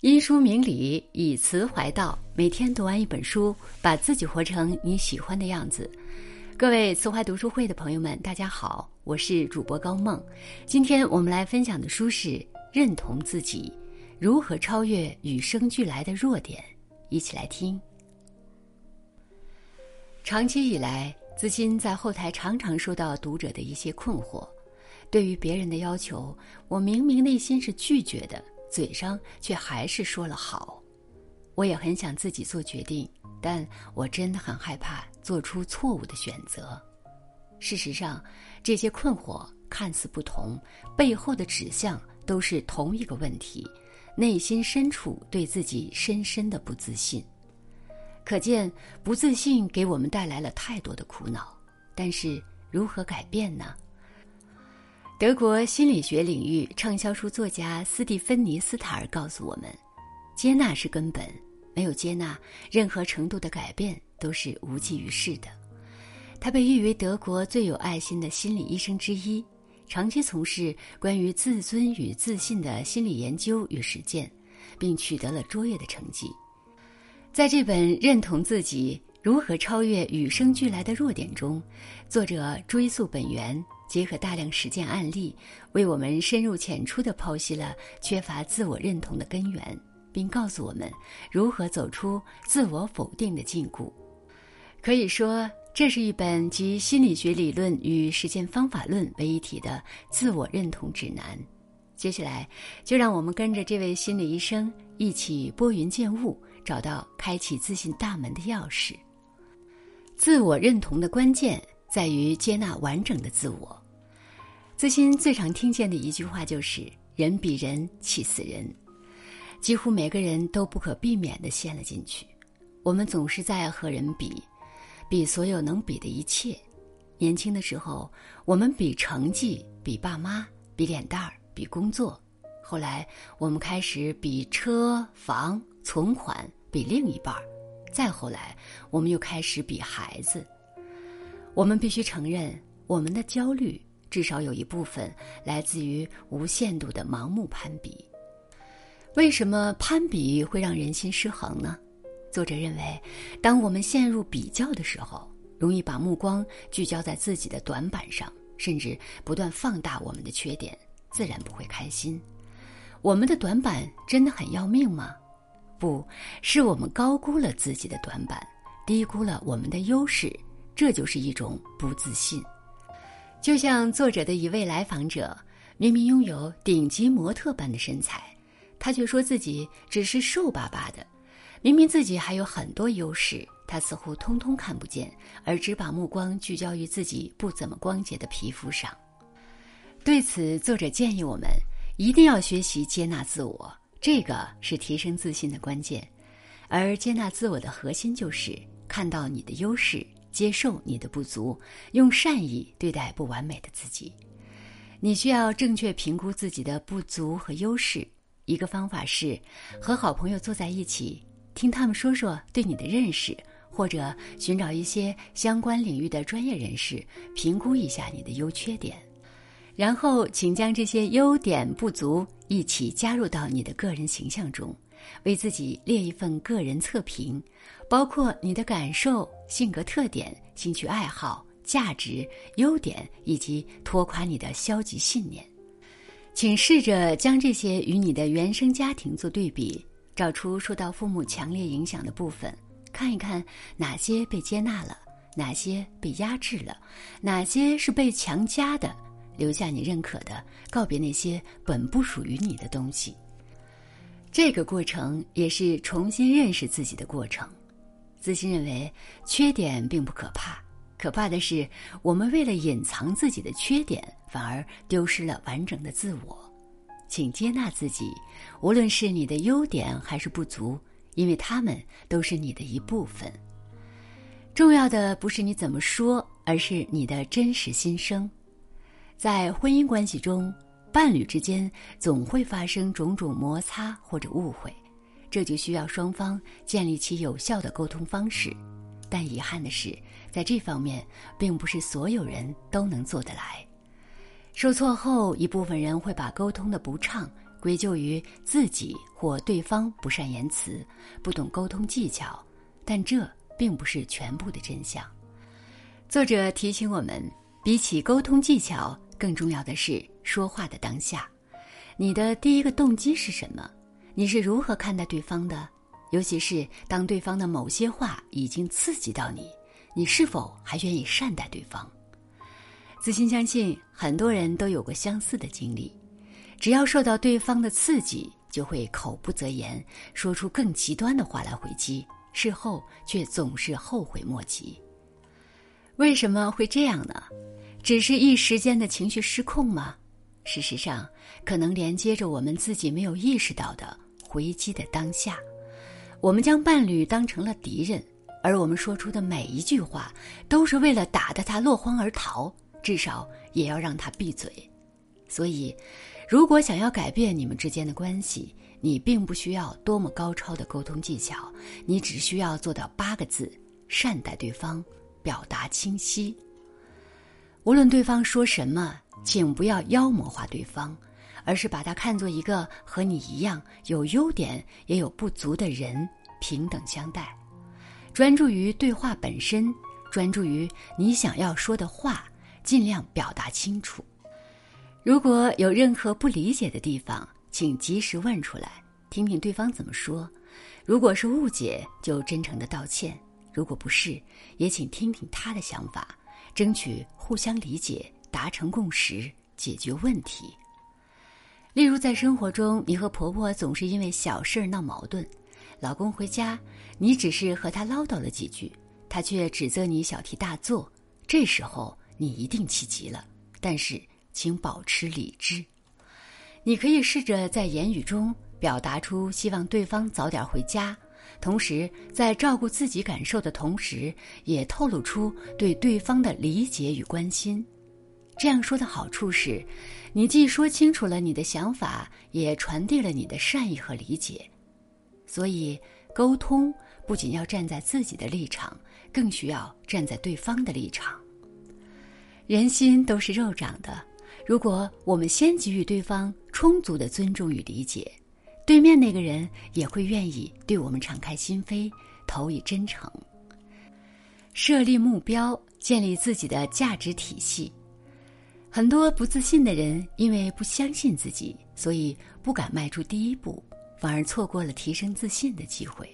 因书明理，以词怀道。每天读完一本书，把自己活成你喜欢的样子。各位词怀读书会的朋友们，大家好，我是主播高梦。今天我们来分享的书是《认同自己：如何超越与生俱来的弱点》，一起来听。长期以来，资欣在后台常常收到读者的一些困惑。对于别人的要求，我明明内心是拒绝的。嘴上却还是说了好，我也很想自己做决定，但我真的很害怕做出错误的选择。事实上，这些困惑看似不同，背后的指向都是同一个问题：内心深处对自己深深的不自信。可见，不自信给我们带来了太多的苦恼。但是，如何改变呢？德国心理学领域畅销书作家斯蒂芬妮·斯塔尔告诉我们：“接纳是根本，没有接纳，任何程度的改变都是无济于事的。”他被誉为德国最有爱心的心理医生之一，长期从事关于自尊与自信的心理研究与实践，并取得了卓越的成绩。在这本《认同自己：如何超越与生俱来的弱点》中，作者追溯本源。结合大量实践案例，为我们深入浅出地剖析了缺乏自我认同的根源，并告诉我们如何走出自我否定的禁锢。可以说，这是一本集心理学理论与实践方法论为一体的自我认同指南。接下来，就让我们跟着这位心理医生一起拨云见雾，找到开启自信大门的钥匙。自我认同的关键在于接纳完整的自我。自心最常听见的一句话就是“人比人气死人”，几乎每个人都不可避免地陷了进去。我们总是在和人比，比所有能比的一切。年轻的时候，我们比成绩，比爸妈，比脸蛋儿，比工作；后来，我们开始比车房、存款，比另一半儿；再后来，我们又开始比孩子。我们必须承认，我们的焦虑。至少有一部分来自于无限度的盲目攀比。为什么攀比会让人心失衡呢？作者认为，当我们陷入比较的时候，容易把目光聚焦在自己的短板上，甚至不断放大我们的缺点，自然不会开心。我们的短板真的很要命吗？不是我们高估了自己的短板，低估了我们的优势，这就是一种不自信。就像作者的一位来访者，明明拥有顶级模特般的身材，他却说自己只是瘦巴巴的。明明自己还有很多优势，他似乎通通看不见，而只把目光聚焦于自己不怎么光洁的皮肤上。对此，作者建议我们一定要学习接纳自我，这个是提升自信的关键。而接纳自我的核心就是看到你的优势。接受你的不足，用善意对待不完美的自己。你需要正确评估自己的不足和优势。一个方法是和好朋友坐在一起，听他们说说对你的认识，或者寻找一些相关领域的专业人士评估一下你的优缺点。然后，请将这些优点不足一起加入到你的个人形象中。为自己列一份个人测评，包括你的感受、性格特点、兴趣爱好、价值、优点以及拖垮你的消极信念。请试着将这些与你的原生家庭做对比，找出受到父母强烈影响的部分，看一看哪些被接纳了，哪些被压制了，哪些是被强加的，留下你认可的，告别那些本不属于你的东西。这个过程也是重新认识自己的过程。自信认为，缺点并不可怕，可怕的是我们为了隐藏自己的缺点，反而丢失了完整的自我。请接纳自己，无论是你的优点还是不足，因为他们都是你的一部分。重要的不是你怎么说，而是你的真实心声。在婚姻关系中。伴侣之间总会发生种种摩擦或者误会，这就需要双方建立起有效的沟通方式。但遗憾的是，在这方面，并不是所有人都能做得来。受挫后，一部分人会把沟通的不畅归咎于自己或对方不善言辞、不懂沟通技巧，但这并不是全部的真相。作者提醒我们，比起沟通技巧，更重要的是说话的当下。你的第一个动机是什么？你是如何看待对方的？尤其是当对方的某些话已经刺激到你，你是否还愿意善待对方？自信相信，很多人都有过相似的经历。只要受到对方的刺激，就会口不择言，说出更极端的话来回击，事后却总是后悔莫及。为什么会这样呢？只是一时间的情绪失控吗？事实上，可能连接着我们自己没有意识到的回击的当下，我们将伴侣当成了敌人，而我们说出的每一句话，都是为了打得他落荒而逃，至少也要让他闭嘴。所以。如果想要改变你们之间的关系，你并不需要多么高超的沟通技巧，你只需要做到八个字：善待对方，表达清晰。无论对方说什么，请不要妖魔化对方，而是把他看作一个和你一样有优点也有不足的人，平等相待。专注于对话本身，专注于你想要说的话，尽量表达清楚。如果有任何不理解的地方，请及时问出来，听听对方怎么说。如果是误解，就真诚的道歉；如果不是，也请听听他的想法，争取互相理解，达成共识，解决问题。例如，在生活中，你和婆婆总是因为小事闹矛盾，老公回家，你只是和他唠叨了几句，他却指责你小题大做，这时候你一定气急了，但是。请保持理智。你可以试着在言语中表达出希望对方早点回家，同时在照顾自己感受的同时，也透露出对对方的理解与关心。这样说的好处是，你既说清楚了你的想法，也传递了你的善意和理解。所以，沟通不仅要站在自己的立场，更需要站在对方的立场。人心都是肉长的。如果我们先给予对方充足的尊重与理解，对面那个人也会愿意对我们敞开心扉，投以真诚。设立目标，建立自己的价值体系。很多不自信的人因为不相信自己，所以不敢迈出第一步，反而错过了提升自信的机会。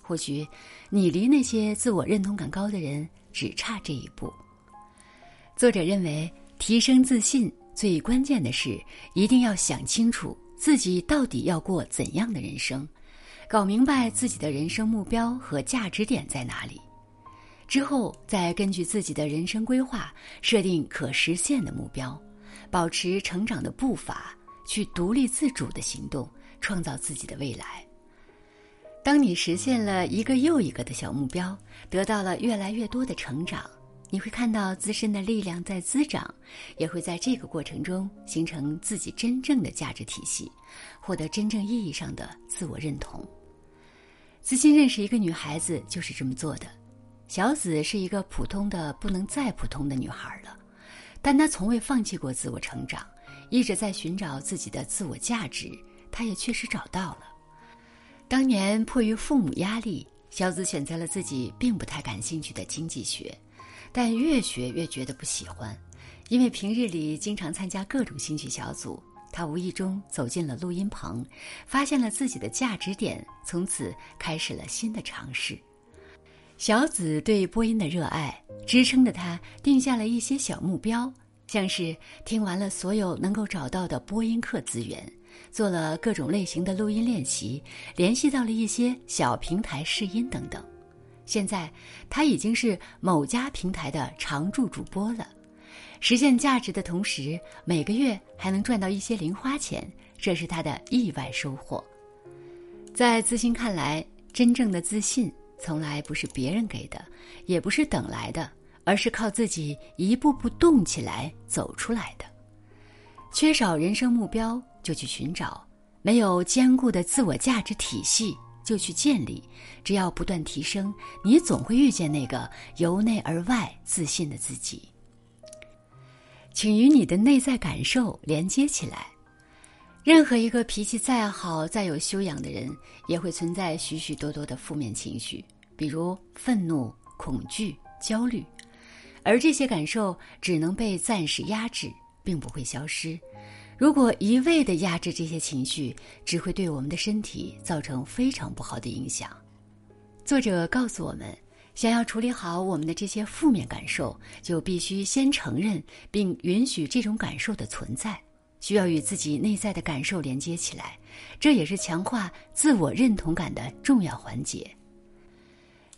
或许你离那些自我认同感高的人只差这一步。作者认为，提升自信。最关键的是，一定要想清楚自己到底要过怎样的人生，搞明白自己的人生目标和价值点在哪里，之后再根据自己的人生规划设定可实现的目标，保持成长的步伐，去独立自主的行动，创造自己的未来。当你实现了一个又一个的小目标，得到了越来越多的成长。你会看到自身的力量在滋长，也会在这个过程中形成自己真正的价值体系，获得真正意义上的自我认同。自信认识一个女孩子就是这么做的。小紫是一个普通的不能再普通的女孩了，但她从未放弃过自我成长，一直在寻找自己的自我价值。她也确实找到了。当年迫于父母压力，小紫选择了自己并不太感兴趣的经济学。但越学越觉得不喜欢，因为平日里经常参加各种兴趣小组，他无意中走进了录音棚，发现了自己的价值点，从此开始了新的尝试。小紫对播音的热爱支撑着他定下了一些小目标，像是听完了所有能够找到的播音课资源，做了各种类型的录音练习，联系到了一些小平台试音等等。现在，他已经是某家平台的常驻主播了，实现价值的同时，每个月还能赚到一些零花钱，这是他的意外收获。在自信看来，真正的自信从来不是别人给的，也不是等来的，而是靠自己一步步动起来走出来的。缺少人生目标，就去寻找；没有坚固的自我价值体系。就去建立，只要不断提升，你总会遇见那个由内而外自信的自己。请与你的内在感受连接起来，任何一个脾气再好、再有修养的人，也会存在许许多多的负面情绪，比如愤怒、恐惧、焦虑，而这些感受只能被暂时压制，并不会消失。如果一味的压制这些情绪，只会对我们的身体造成非常不好的影响。作者告诉我们，想要处理好我们的这些负面感受，就必须先承认并允许这种感受的存在。需要与自己内在的感受连接起来，这也是强化自我认同感的重要环节。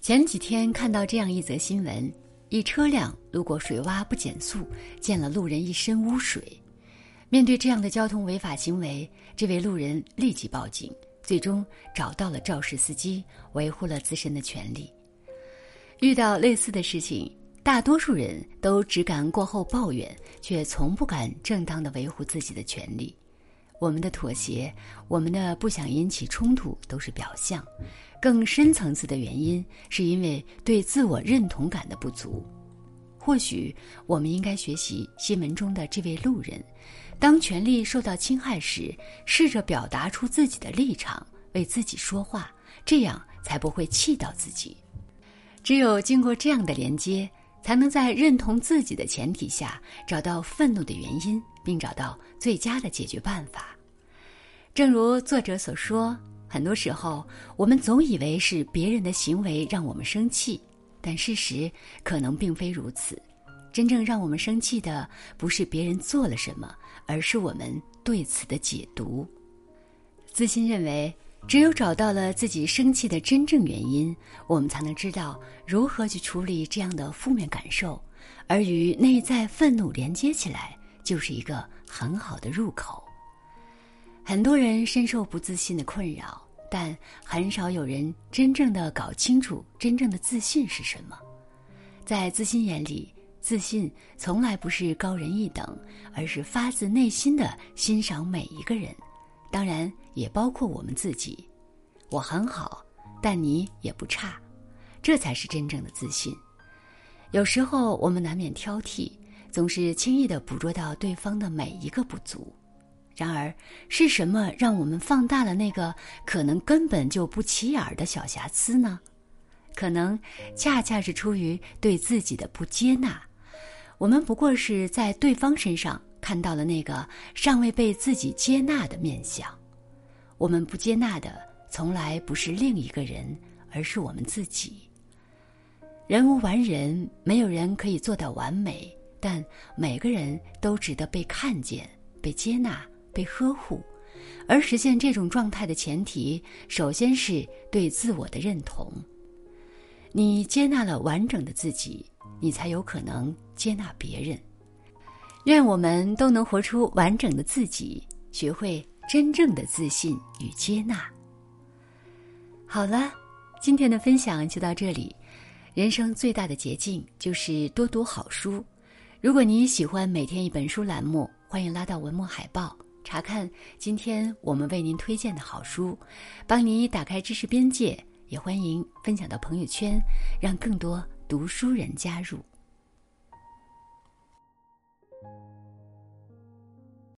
前几天看到这样一则新闻：一车辆路过水洼不减速，溅了路人一身污水。面对这样的交通违法行为，这位路人立即报警，最终找到了肇事司机，维护了自身的权利。遇到类似的事情。大多数人都只敢过后抱怨，却从不敢正当的维护自己的权利。我们的妥协，我们的不想引起冲突，都是表象。更深层次的原因，是因为对自我认同感的不足。或许我们应该学习新闻中的这位路人，当权力受到侵害时，试着表达出自己的立场，为自己说话，这样才不会气到自己。只有经过这样的连接。才能在认同自己的前提下，找到愤怒的原因，并找到最佳的解决办法。正如作者所说，很多时候我们总以为是别人的行为让我们生气，但事实可能并非如此。真正让我们生气的，不是别人做了什么，而是我们对此的解读。自信认为。只有找到了自己生气的真正原因，我们才能知道如何去处理这样的负面感受，而与内在愤怒连接起来，就是一个很好的入口。很多人深受不自信的困扰，但很少有人真正的搞清楚真正的自信是什么。在自信眼里，自信从来不是高人一等，而是发自内心的欣赏每一个人。当然，也包括我们自己。我很好，但你也不差，这才是真正的自信。有时候我们难免挑剔，总是轻易的捕捉到对方的每一个不足。然而，是什么让我们放大了那个可能根本就不起眼的小瑕疵呢？可能恰恰是出于对自己的不接纳。我们不过是在对方身上。看到了那个尚未被自己接纳的面相，我们不接纳的从来不是另一个人，而是我们自己。人无完人，没有人可以做到完美，但每个人都值得被看见、被接纳、被呵护。而实现这种状态的前提，首先是对自我的认同。你接纳了完整的自己，你才有可能接纳别人。愿我们都能活出完整的自己，学会真正的自信与接纳。好了，今天的分享就到这里。人生最大的捷径就是多读好书。如果你喜欢每天一本书栏目，欢迎拉到文末海报查看今天我们为您推荐的好书，帮你打开知识边界。也欢迎分享到朋友圈，让更多读书人加入。